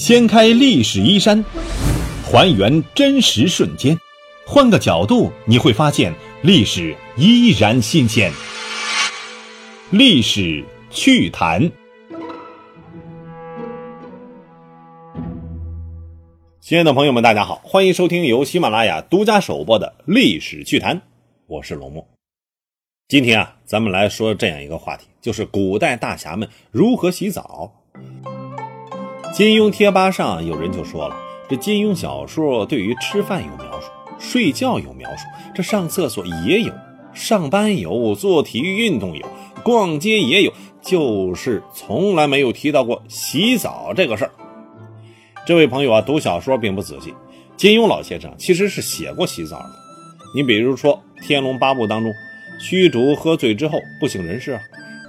掀开历史衣衫，还原真实瞬间，换个角度你会发现历史依然新鲜。历史趣谈，亲爱的朋友们，大家好，欢迎收听由喜马拉雅独家首播的《历史趣谈》，我是龙墨。今天啊，咱们来说这样一个话题，就是古代大侠们如何洗澡。金庸贴吧上有人就说了，这金庸小说对于吃饭有描述，睡觉有描述，这上厕所也有，上班有，做体育运动有，逛街也有，就是从来没有提到过洗澡这个事儿。这位朋友啊，读小说并不仔细，金庸老先生其实是写过洗澡的。你比如说《天龙八部》当中。虚竹喝醉之后不省人事啊，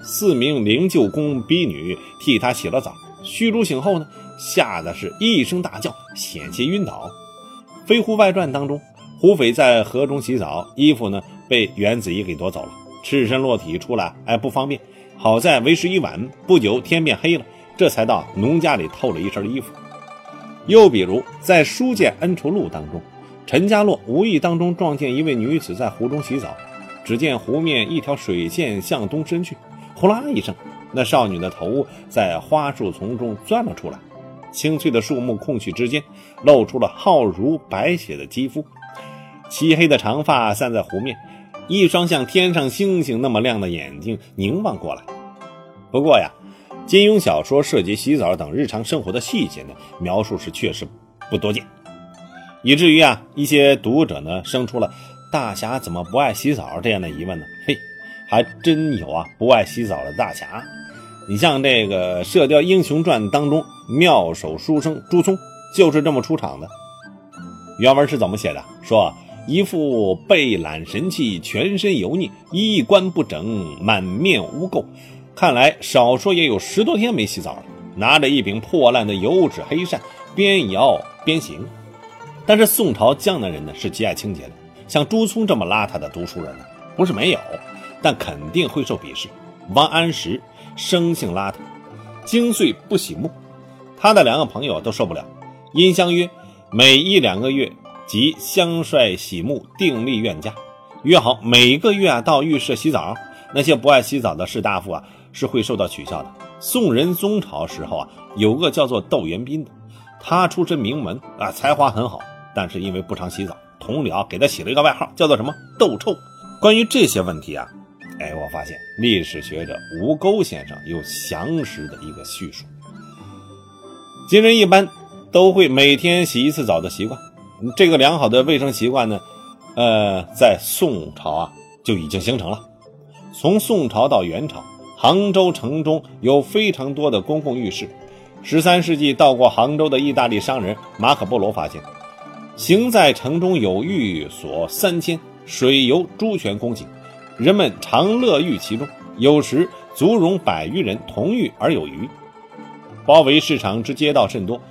四名灵鹫宫婢女替他洗了澡。虚竹醒后呢，吓得是一声大叫，险些晕倒。《飞狐外传》当中，胡斐在河中洗澡，衣服呢被袁子怡给夺走了，赤身裸体出来哎不方便。好在为时已晚，不久天变黑了，这才到农家里偷了一身衣服。又比如在《书剑恩仇录》当中，陈家洛无意当中撞见一位女子在湖中洗澡。只见湖面一条水线向东伸去，呼啦一声，那少女的头在花树丛中钻了出来，青翠的树木空隙之间露出了浩如白雪的肌肤，漆黑的长发散在湖面，一双像天上星星那么亮的眼睛凝望过来。不过呀，金庸小说涉及洗澡等日常生活的细节呢，描述是确实不多见，以至于啊，一些读者呢生出了。大侠怎么不爱洗澡这样的疑问呢？嘿，还真有啊！不爱洗澡的大侠，你像这个《射雕英雄传》当中妙手书生朱聪，就是这么出场的。原文是怎么写的？说一副背懒神气，全身油腻，衣冠不整，满面污垢，看来少说也有十多天没洗澡了。拿着一柄破烂的油纸黑扇，边摇边行。但是宋朝江南人呢，是极爱清洁的。像朱聪这么邋遢的读书人呢，不是没有，但肯定会受鄙视。王安石生性邋遢，经岁不洗沐，他的两个朋友都受不了，因相约每一两个月即相率洗沐，订立院家，约好每个月啊到浴室洗澡。那些不爱洗澡的士大夫啊是会受到取笑的。宋仁宗朝时候啊，有个叫做窦元斌的，他出身名门啊，才华很好，但是因为不常洗澡。同僚给他起了一个外号，叫做什么“豆臭”。关于这些问题啊，哎，我发现历史学者吴钩先生有详实的一个叙述。今人一般都会每天洗一次澡的习惯，这个良好的卫生习惯呢，呃，在宋朝啊就已经形成了。从宋朝到元朝，杭州城中有非常多的公共浴室。十三世纪到过杭州的意大利商人马可波罗发现。行在城中有寓所三千，水游猪泉供给，人们常乐浴其中，有时足容百余人同浴而有余。包围市场之街道甚多，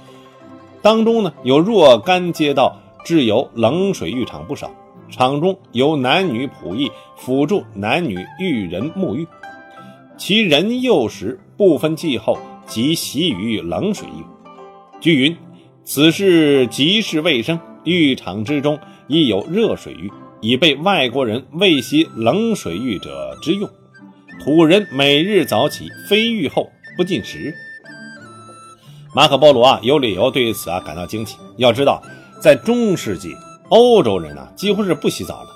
当中呢有若干街道置有冷水浴场不少，场中有男女仆役辅助男女浴人沐浴，其人幼时不分季候即习于冷水浴。据云，此事极是卫生。浴场之中亦有热水浴，以备外国人未洗冷水浴者之用。土人每日早起，非浴后不进食。马可波罗啊，有理由对此啊感到惊奇。要知道，在中世纪，欧洲人啊几乎是不洗澡的，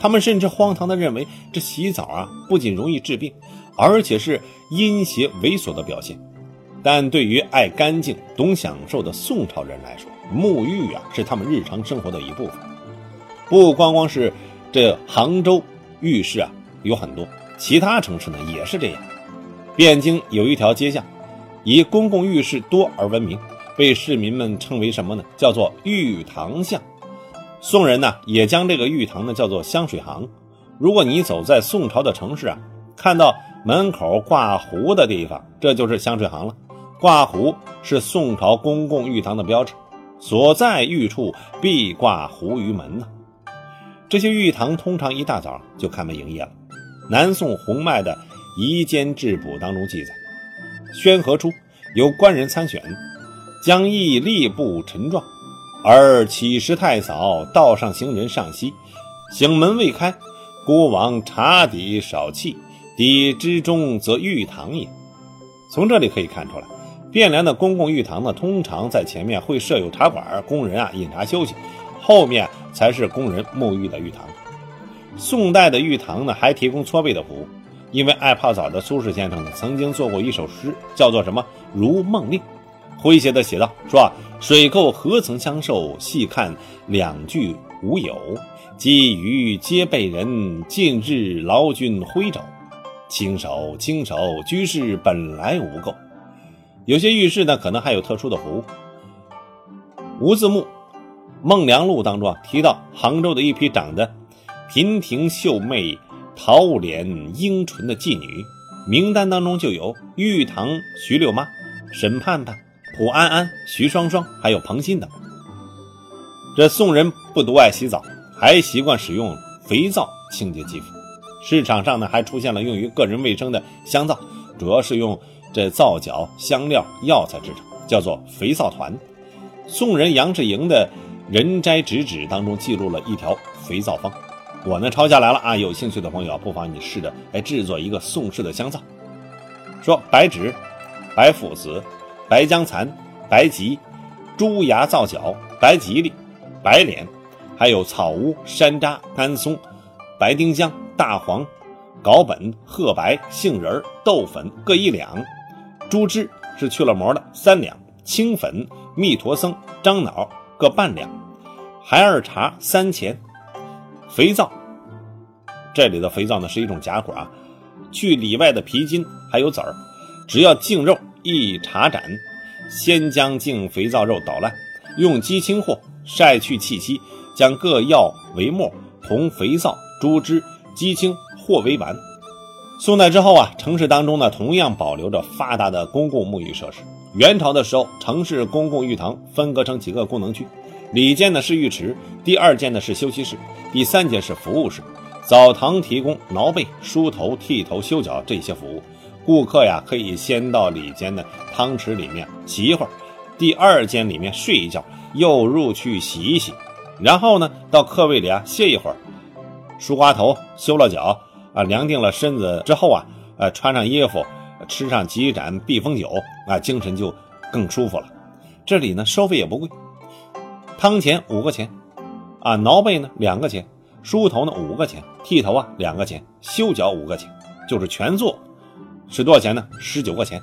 他们甚至荒唐地认为这洗澡啊不仅容易治病，而且是阴邪猥琐的表现。但对于爱干净、懂享受的宋朝人来说，沐浴啊，是他们日常生活的一部分。不光光是这杭州浴室啊有很多，其他城市呢也是这样。汴京有一条街巷，以公共浴室多而闻名，被市民们称为什么呢？叫做浴堂巷。宋人呢也将这个浴堂呢叫做香水行。如果你走在宋朝的城市啊，看到门口挂壶的地方，这就是香水行了。挂壶是宋朝公共浴堂的标志。所在浴处必挂壶于门呢。这些玉堂通常一大早就开门营业了。南宋洪迈的《夷坚志补》当中记载，宣和初有官人参选，将亦吏部陈状，而乞食太嫂，道上行人上西，醒门未开，孤王茶底少气，底之中则玉堂也。从这里可以看出来，汴梁的公共玉堂呢，通常在前面会设有茶馆，工人啊饮茶休息，后面才是工人沐浴的浴堂。宋代的浴堂呢，还提供搓背的服务。因为爱泡澡的苏轼先生呢，曾经做过一首诗，叫做什么《如梦令》，诙谐的写道：说水垢何曾相受，细看两句无有。鲫鱼皆被人，近日劳君挥肘。轻手轻手，居士本来无垢。有些浴室呢，可能还有特殊的服务。吴自牧《孟良录》当中啊，提到杭州的一批长得娉婷秀媚。桃脸樱唇的妓女名单当中就有玉堂徐六妈、沈盼盼、蒲安安、徐双双，还有彭欣等。这宋人不独爱洗澡，还习惯使用肥皂清洁肌肤。市场上呢，还出现了用于个人卫生的香皂，主要是用这皂角、香料、药材制成，叫做肥皂团。宋人杨志莹的《人斋直指》当中记录了一条肥皂方。我呢抄下来了啊，有兴趣的朋友不妨你试着来制作一个宋式的香皂。说白芷、白附子、白姜蚕、白及、猪牙皂角、白吉利、白莲，还有草乌、山楂、甘松、白丁香、大黄、藁本、褐白、杏仁、豆粉各一两，猪脂是去了膜的三两，青粉、蜜陀僧、樟脑各半两，孩儿茶三钱。肥皂，这里的肥皂呢是一种假果啊，去里外的皮筋还有籽儿，只要净肉一茶盏，先将净肥皂肉捣烂，用鸡清或，晒去气息，将各药为末，同肥皂、猪脂、鸡清或为丸。宋代之后啊，城市当中呢同样保留着发达的公共沐浴设施。元朝的时候，城市公共浴堂分割成几个功能区。里间呢是浴池，第二间呢是休息室，第三间是服务室。澡堂提供挠背、梳头、剃头、修脚这些服务。顾客呀可以先到里间的汤池里面洗一会儿，第二间里面睡一觉，又入去洗一洗，然后呢到客位里啊歇一会儿，梳刮头、修了脚啊，量定了身子之后啊，呃穿上衣服，吃上几盏避风酒啊，精神就更舒服了。这里呢收费也不贵。汤钱五个钱，啊，挠背呢两个钱，梳头呢五个钱，剃头啊两个钱，修脚五个钱，就是全做，是多少钱呢？十九块钱。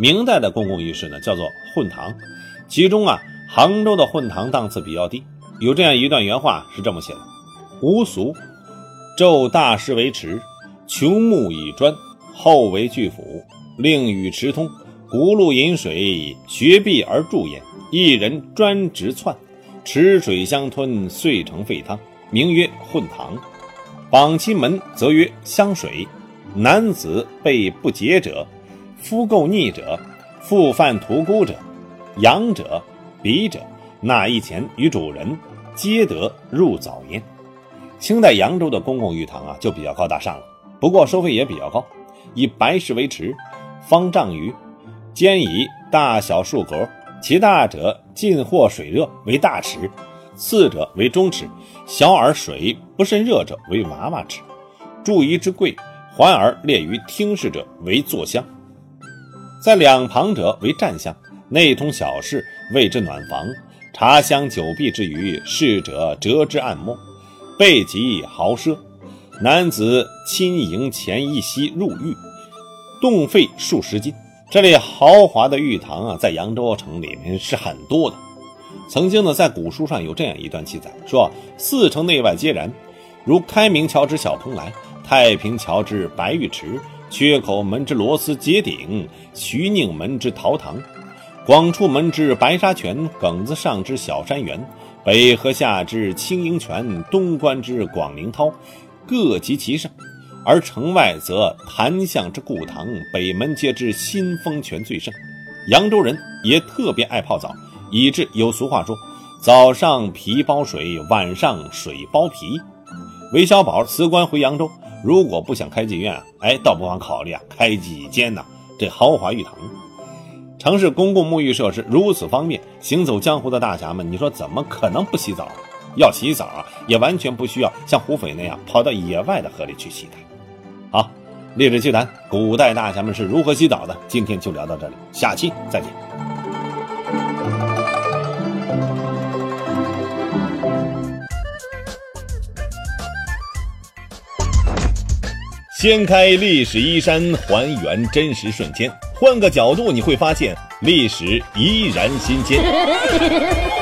明代的公共浴室呢叫做混堂，其中啊杭州的混堂档次比较低。有这样一段原话是这么写的：无俗，昼大师为池，穷木以砖，后为巨斧，令与池通，轱辘饮水，学壁而注焉。一人专职窜，池水相吞，遂成沸汤，名曰混堂。榜其门则曰香水。男子被不洁者，夫垢腻者，复犯屠孤者，养者、鄙者，纳一钱于主人，皆得入早焉。清代扬州的公共浴堂啊，就比较高大上了，不过收费也比较高，以白石为池，方丈余，兼以大小数格。其大者近或水热为大池，次者为中池，小而水不甚热者为娃娃池。注一之贵，环而列于厅室者为坐香，在两旁者为站香，内通小室谓之暖房。茶香酒碧之余，侍者折之按摩，备极豪奢。男子亲迎前一夕入浴，动费数十金。这里豪华的浴堂啊，在扬州城里面是很多的。曾经呢，在古书上有这样一段记载，说四城内外皆然，如开明桥之小蓬莱，太平桥之白玉池，缺口门之螺丝结顶，徐宁门之桃堂，广处门之白沙泉，耿子上之小山园，北河下之清英泉，东关之广陵涛，各极其上。而城外则檀巷之故堂，北门皆知新丰泉最盛。扬州人也特别爱泡澡，以致有俗话说：“早上皮包水，晚上水包皮。”韦小宝辞官回扬州，如果不想开妓院啊，哎，倒不妨考虑啊开几间呢这豪华浴堂。城市公共沐浴设施如此方便，行走江湖的大侠们，你说怎么可能不洗澡？要洗澡啊，也完全不需要像胡斐那样跑到野外的河里去洗的。历史趣谈，古代大侠们是如何洗澡的？今天就聊到这里，下期再见。掀开历史衣衫，还原真实瞬间，换个角度你会发现，历史依然新鲜。